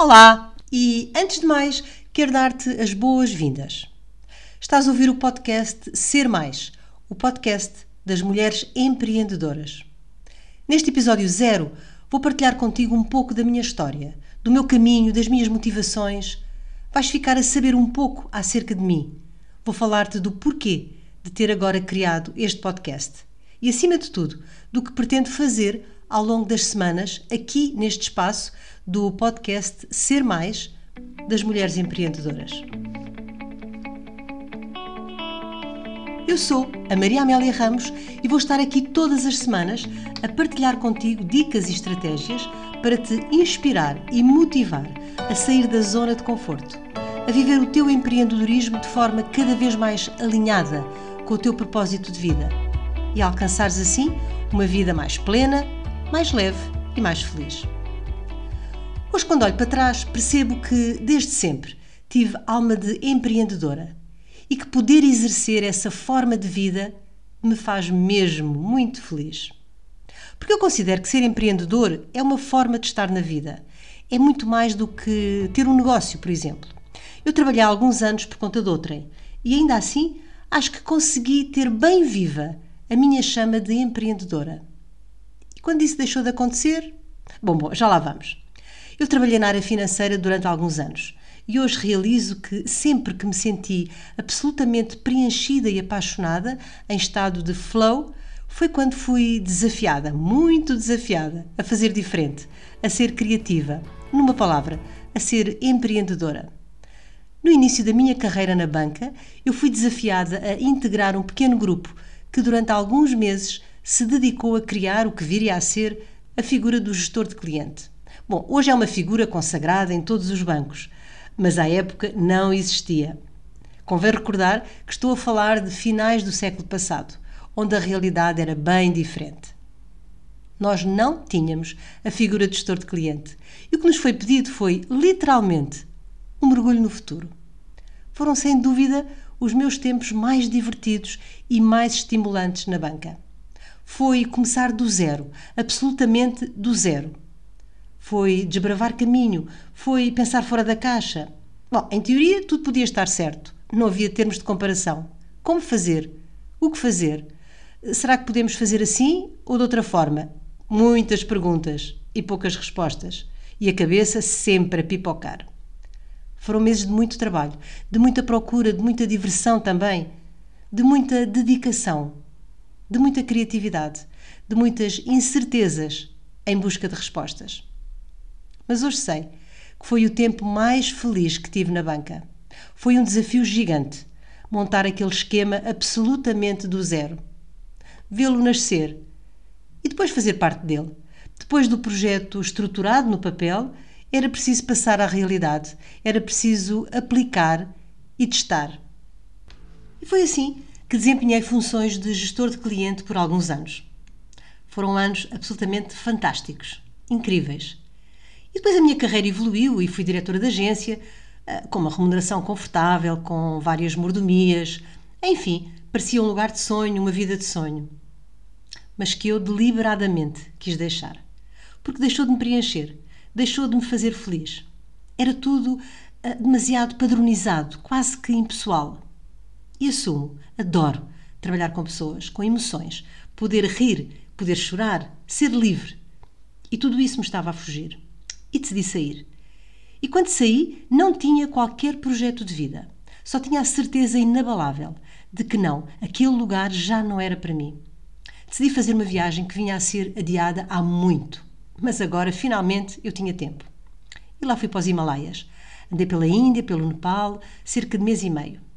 Olá! E antes de mais, quero dar-te as boas-vindas. Estás a ouvir o podcast Ser Mais, o podcast das mulheres empreendedoras. Neste episódio zero, vou partilhar contigo um pouco da minha história, do meu caminho, das minhas motivações. Vais ficar a saber um pouco acerca de mim. Vou falar-te do porquê de ter agora criado este podcast e, acima de tudo, do que pretendo fazer ao longo das semanas aqui neste espaço do podcast Ser Mais das Mulheres Empreendedoras. Eu sou a Maria Amélia Ramos e vou estar aqui todas as semanas a partilhar contigo dicas e estratégias para te inspirar e motivar a sair da zona de conforto, a viver o teu empreendedorismo de forma cada vez mais alinhada com o teu propósito de vida e alcançares assim uma vida mais plena, mais leve e mais feliz. Hoje, quando olho para trás, percebo que, desde sempre, tive alma de empreendedora e que poder exercer essa forma de vida me faz mesmo muito feliz. Porque eu considero que ser empreendedor é uma forma de estar na vida. É muito mais do que ter um negócio, por exemplo. Eu trabalhei há alguns anos por conta de outrem e ainda assim acho que consegui ter bem viva a minha chama de empreendedora. E quando isso deixou de acontecer? Bom, bom, já lá vamos. Eu trabalhei na área financeira durante alguns anos e hoje realizo que sempre que me senti absolutamente preenchida e apaixonada, em estado de flow, foi quando fui desafiada, muito desafiada, a fazer diferente, a ser criativa, numa palavra, a ser empreendedora. No início da minha carreira na banca, eu fui desafiada a integrar um pequeno grupo que durante alguns meses se dedicou a criar o que viria a ser a figura do gestor de cliente. Bom, hoje é uma figura consagrada em todos os bancos, mas à época não existia. Convém recordar que estou a falar de finais do século passado, onde a realidade era bem diferente. Nós não tínhamos a figura de gestor de cliente e o que nos foi pedido foi, literalmente, um mergulho no futuro. Foram, sem dúvida, os meus tempos mais divertidos e mais estimulantes na banca. Foi começar do zero, absolutamente do zero foi desbravar caminho, foi pensar fora da caixa. Bom, em teoria tudo podia estar certo, não havia termos de comparação. Como fazer? O que fazer? Será que podemos fazer assim ou de outra forma? Muitas perguntas e poucas respostas, e a cabeça sempre a pipocar. Foram meses de muito trabalho, de muita procura, de muita diversão também, de muita dedicação, de muita criatividade, de muitas incertezas em busca de respostas mas hoje sei que foi o tempo mais feliz que tive na banca. Foi um desafio gigante montar aquele esquema absolutamente do zero. Vê-lo nascer e depois fazer parte dele. Depois do projeto estruturado no papel, era preciso passar à realidade, era preciso aplicar e testar. E foi assim que desempenhei funções de gestor de cliente por alguns anos. Foram anos absolutamente fantásticos, incríveis. E depois a minha carreira evoluiu e fui diretora de agência, eh, com uma remuneração confortável, com várias mordomias. Enfim, parecia um lugar de sonho, uma vida de sonho. Mas que eu deliberadamente quis deixar. Porque deixou de me preencher, deixou de me fazer feliz. Era tudo uh, demasiado padronizado, quase que impessoal. E assumo, adoro trabalhar com pessoas, com emoções, poder rir, poder chorar, ser livre. E tudo isso me estava a fugir e decidi sair. E quando saí, não tinha qualquer projeto de vida. Só tinha a certeza inabalável de que não, aquele lugar já não era para mim. Decidi fazer uma viagem que vinha a ser adiada há muito, mas agora finalmente eu tinha tempo. E lá fui para os Himalaias. Andei pela Índia, pelo Nepal, cerca de mês e meio.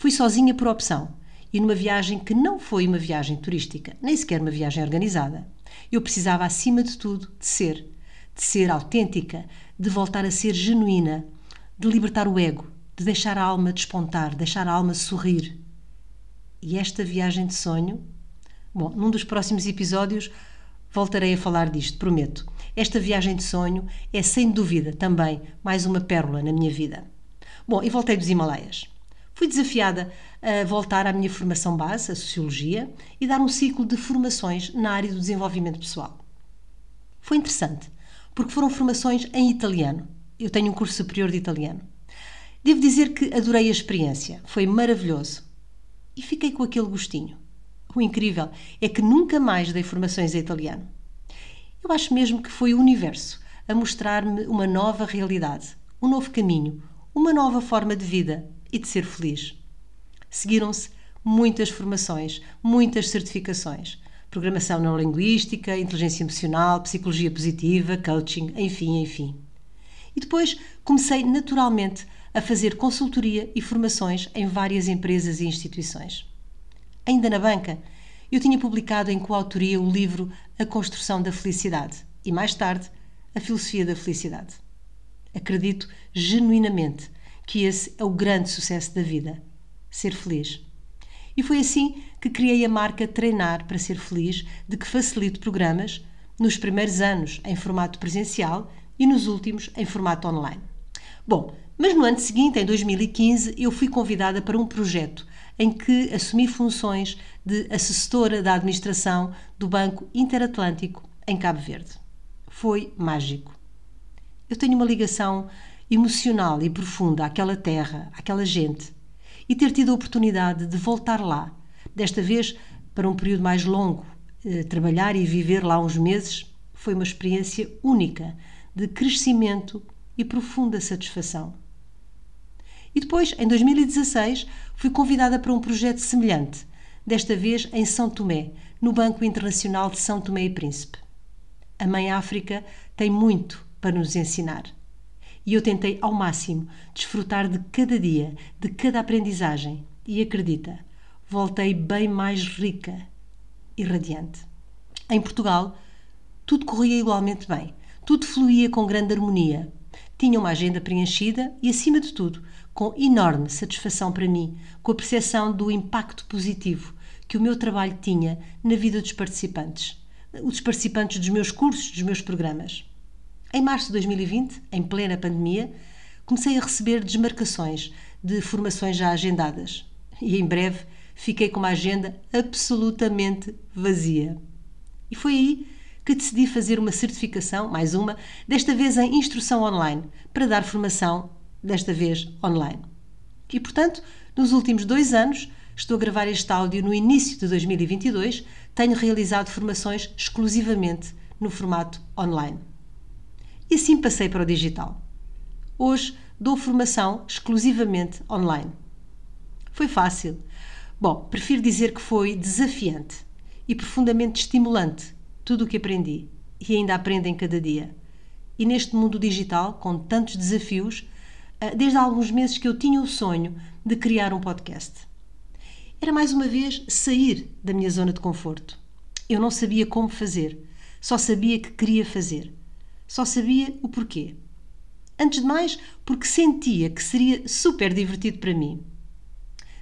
Fui sozinha por opção e numa viagem que não foi uma viagem turística, nem sequer uma viagem organizada. Eu precisava, acima de tudo, de ser de ser autêntica, de voltar a ser genuína, de libertar o ego, de deixar a alma despontar, deixar a alma sorrir. E esta viagem de sonho, bom, num dos próximos episódios voltarei a falar disto, prometo. Esta viagem de sonho é sem dúvida também mais uma pérola na minha vida. Bom, e voltei dos Himalaias. Fui desafiada a voltar à minha formação base, a Sociologia, e dar um ciclo de formações na área do desenvolvimento pessoal. Foi interessante, porque foram formações em italiano. eu tenho um curso superior de italiano. Devo dizer que adorei a experiência, foi maravilhoso. E fiquei com aquele gostinho. O incrível é que nunca mais dei formações em italiano. Eu acho mesmo que foi o universo a mostrar-me uma nova realidade, um novo caminho, uma nova forma de vida e de ser feliz. Seguiram-se muitas formações, muitas certificações. Programação neurolinguística, inteligência emocional, psicologia positiva, coaching, enfim, enfim. E depois comecei naturalmente a fazer consultoria e formações em várias empresas e instituições. Ainda na banca, eu tinha publicado em coautoria o livro A Construção da Felicidade e, mais tarde, A Filosofia da Felicidade. Acredito genuinamente que esse é o grande sucesso da vida: ser feliz. E foi assim que criei a marca Treinar para Ser Feliz, de que facilito programas, nos primeiros anos em formato presencial e nos últimos em formato online. Bom, mas no ano seguinte, em 2015, eu fui convidada para um projeto em que assumi funções de assessora da administração do Banco Interatlântico em Cabo Verde. Foi mágico. Eu tenho uma ligação emocional e profunda àquela terra, àquela gente, e ter tido a oportunidade de voltar lá, desta vez para um período mais longo, eh, trabalhar e viver lá uns meses, foi uma experiência única de crescimento e profunda satisfação. E depois, em 2016, fui convidada para um projeto semelhante, desta vez em São Tomé, no Banco Internacional de São Tomé e Príncipe. A Mãe África tem muito para nos ensinar. E eu tentei ao máximo desfrutar de cada dia, de cada aprendizagem. E acredita, voltei bem mais rica e radiante. Em Portugal, tudo corria igualmente bem. Tudo fluía com grande harmonia. Tinha uma agenda preenchida e, acima de tudo, com enorme satisfação para mim, com a percepção do impacto positivo que o meu trabalho tinha na vida dos participantes, os participantes dos meus cursos, dos meus programas. Em março de 2020, em plena pandemia, comecei a receber desmarcações de formações já agendadas e em breve fiquei com uma agenda absolutamente vazia. E foi aí que decidi fazer uma certificação, mais uma, desta vez em instrução online, para dar formação, desta vez online. E portanto, nos últimos dois anos, estou a gravar este áudio no início de 2022, tenho realizado formações exclusivamente no formato online. E assim passei para o digital. Hoje dou formação exclusivamente online. Foi fácil. Bom, prefiro dizer que foi desafiante e profundamente estimulante tudo o que aprendi e ainda aprendo em cada dia. E neste mundo digital, com tantos desafios, ah, desde há alguns meses que eu tinha o sonho de criar um podcast. Era mais uma vez sair da minha zona de conforto. Eu não sabia como fazer, só sabia que queria fazer. Só sabia o porquê. Antes de mais, porque sentia que seria super divertido para mim.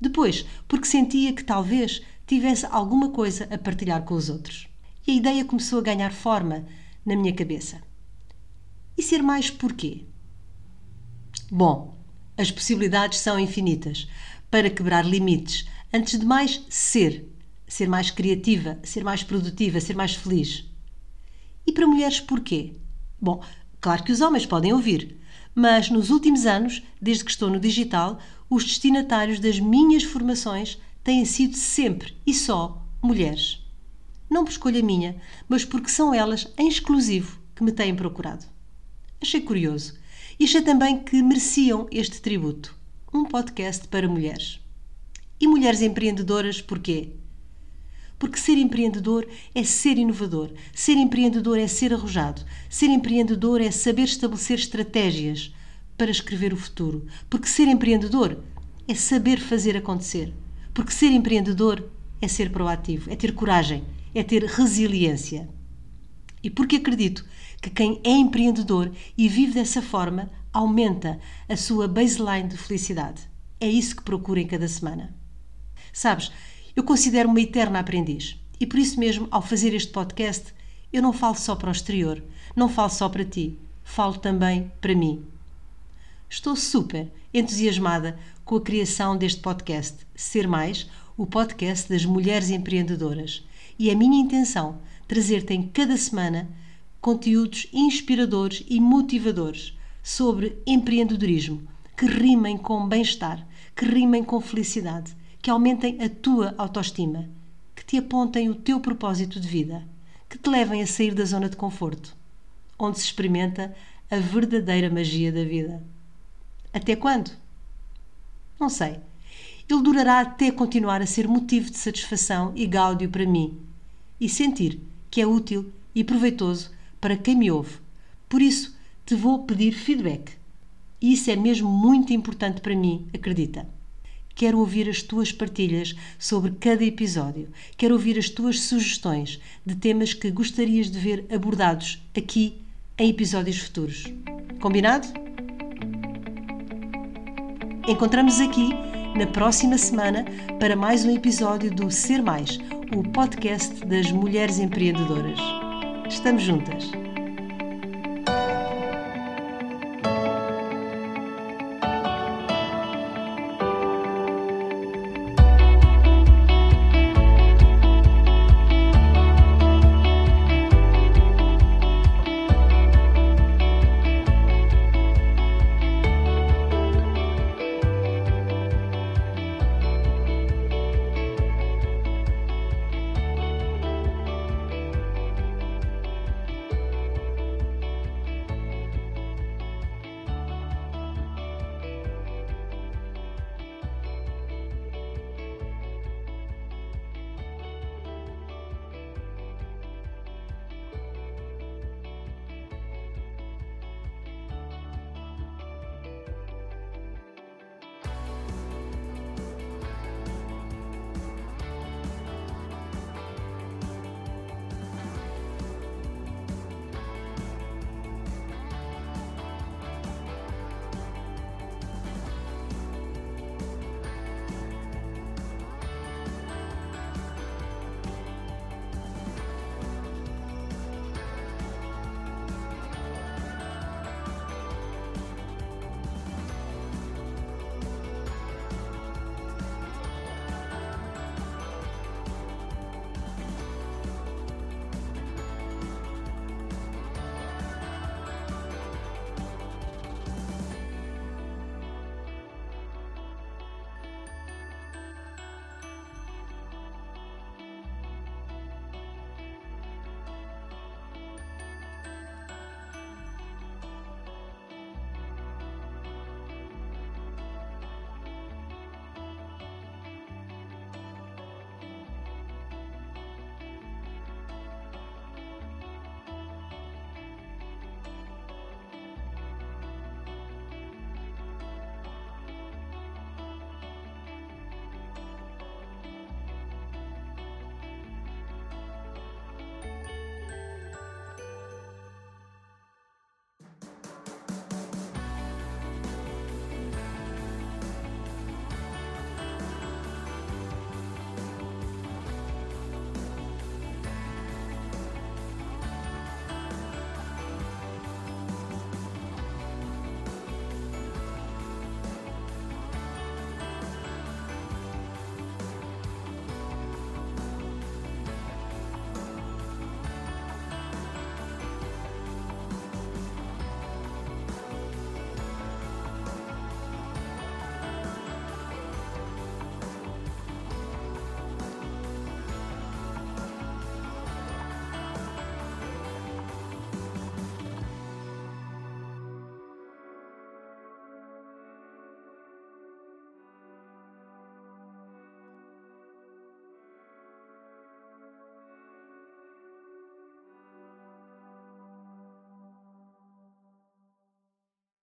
Depois, porque sentia que talvez tivesse alguma coisa a partilhar com os outros e a ideia começou a ganhar forma na minha cabeça. E ser mais porquê? Bom, as possibilidades são infinitas para quebrar limites. Antes de mais, ser. Ser mais criativa, ser mais produtiva, ser mais feliz. E para mulheres, porquê? Bom, claro que os homens podem ouvir, mas nos últimos anos, desde que estou no digital, os destinatários das minhas formações têm sido sempre e só mulheres não por escolha minha, mas porque são elas, em exclusivo, que me têm procurado. Achei curioso e achei também que mereciam este tributo um podcast para mulheres. E mulheres empreendedoras, porquê? Porque ser empreendedor é ser inovador, ser empreendedor é ser arrojado, ser empreendedor é saber estabelecer estratégias para escrever o futuro, porque ser empreendedor é saber fazer acontecer, porque ser empreendedor é ser proativo, é ter coragem, é ter resiliência. E porque acredito que quem é empreendedor e vive dessa forma aumenta a sua baseline de felicidade. É isso que procuro em cada semana. Sabes, eu considero uma eterna aprendiz e por isso mesmo, ao fazer este podcast, eu não falo só para o exterior, não falo só para ti, falo também para mim. Estou super entusiasmada com a criação deste podcast, Ser Mais, o podcast das mulheres empreendedoras e é minha intenção trazer-te em cada semana conteúdos inspiradores e motivadores sobre empreendedorismo que rimem com bem-estar, que rimem com felicidade, que aumentem a tua autoestima, que te apontem o teu propósito de vida, que te levem a sair da zona de conforto, onde se experimenta a verdadeira magia da vida. Até quando? Não sei. Ele durará até continuar a ser motivo de satisfação e gáudio para mim e sentir que é útil e proveitoso para quem me ouve. Por isso, te vou pedir feedback. Isso é mesmo muito importante para mim, acredita. Quero ouvir as tuas partilhas sobre cada episódio. Quero ouvir as tuas sugestões de temas que gostarias de ver abordados aqui em episódios futuros. Combinado? Encontramos aqui na próxima semana para mais um episódio do Ser Mais, o podcast das mulheres empreendedoras. Estamos juntas.